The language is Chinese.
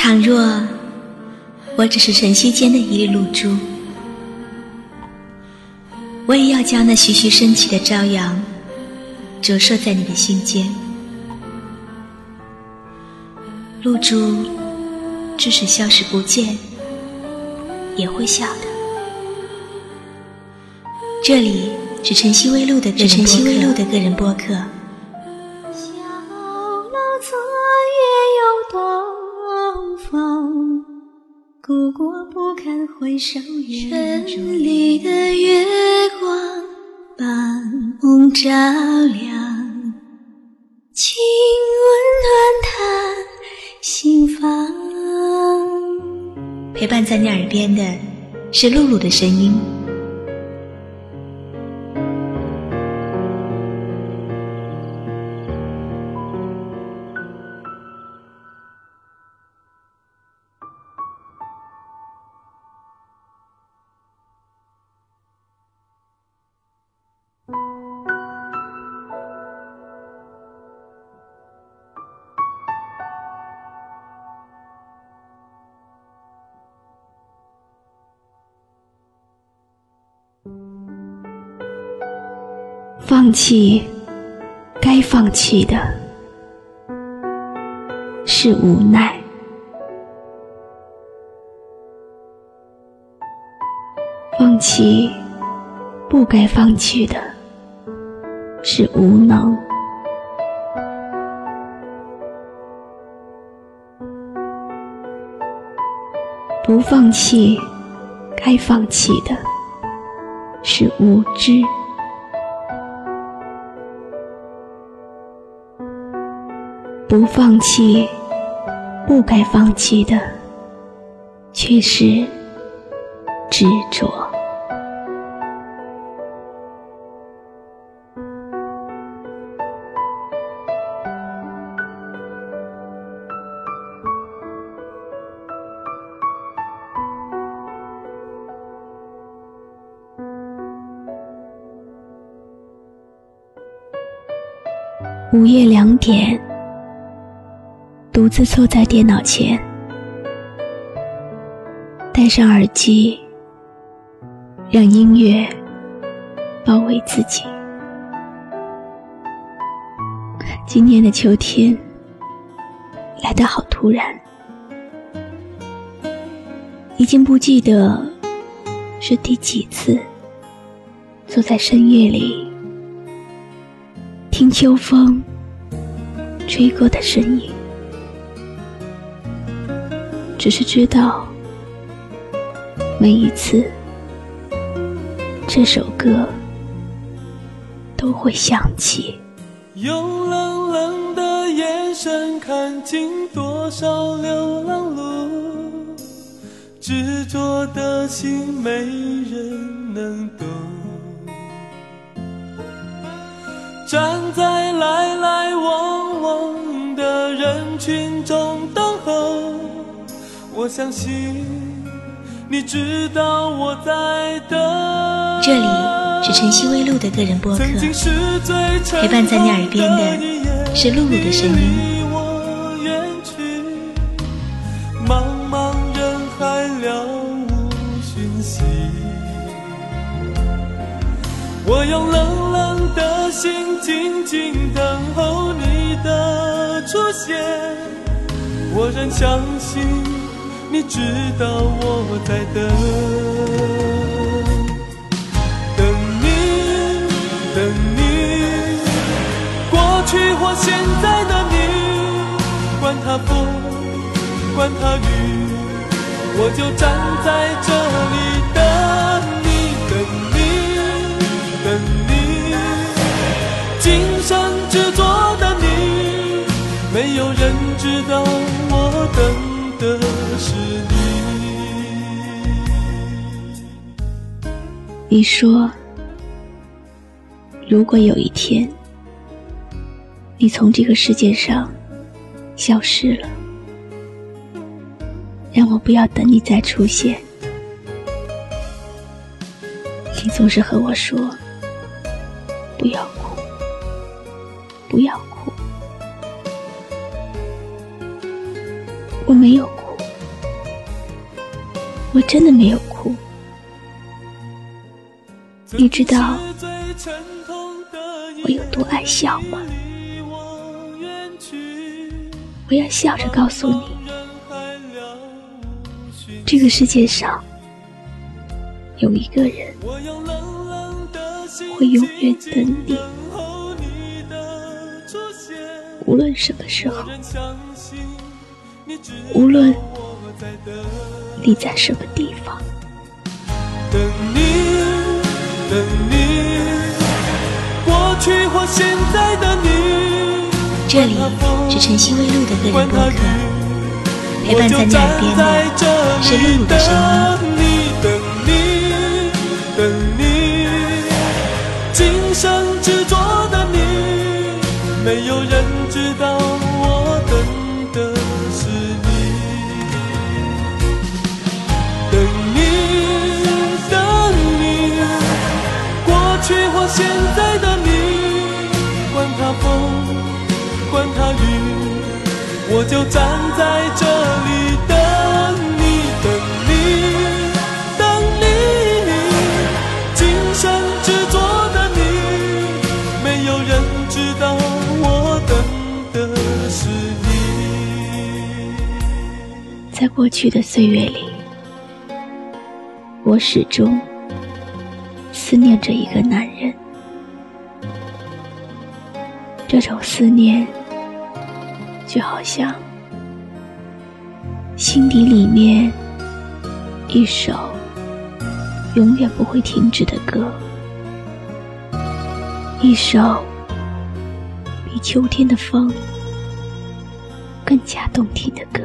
倘若我只是晨曦间的一粒露珠，我也要将那徐徐升起的朝阳折射在你的心间。露珠即使消失不见，也会笑的。这里是晨曦微露的个晨曦微露的个人播客。小楼昨夜又东风，故国不堪回首月。城里的月光把梦照亮，请温暖他心房。陪伴在你耳边的是露露的声音。放弃该放弃的是无奈，放弃不该放弃的是无能，不放弃该放弃的是无知。放弃不该放弃的，却是执着。午夜两点。独自坐在电脑前，戴上耳机，让音乐包围自己。今年的秋天来得好突然，已经不记得是第几次坐在深夜里听秋风吹过的声音。只是知道，每一次这首歌都会响起。用冷冷的眼神看尽多少流浪路，执着的心没人能懂。站在来来往往的人群中。我相信你知道我在等。这里是晨曦微露的个人播客，陪伴在你耳边的是露露的声音。我用冷冷的心静静等候你的出现，我仍相信。你知道我在等，等你，等你，过去或现在的你，管他风，管他雨，我就站在这里等你，等你，等你，今的是你。你说，如果有一天你从这个世界上消失了，让我不要等你再出现。你总是和我说：“不要哭，不要哭。”我没有哭，我真的没有哭。你知道我有多爱笑吗？我要笑着告诉你，这个世界上有一个人会永远等你，无论什么时候，无论你在什么地方。等你，等你，过去或现在的你。这里是晨曦微露的个人播客，陪伴在你耳边的是露露的声音。管他雨，我就站在这里等你，等你，等你。今生执着的你，没有人知道我等的是你。在过去的岁月里，我始终思念着一个男人，这种思念。就好像心底里面一首永远不会停止的歌，一首比秋天的风更加动听的歌。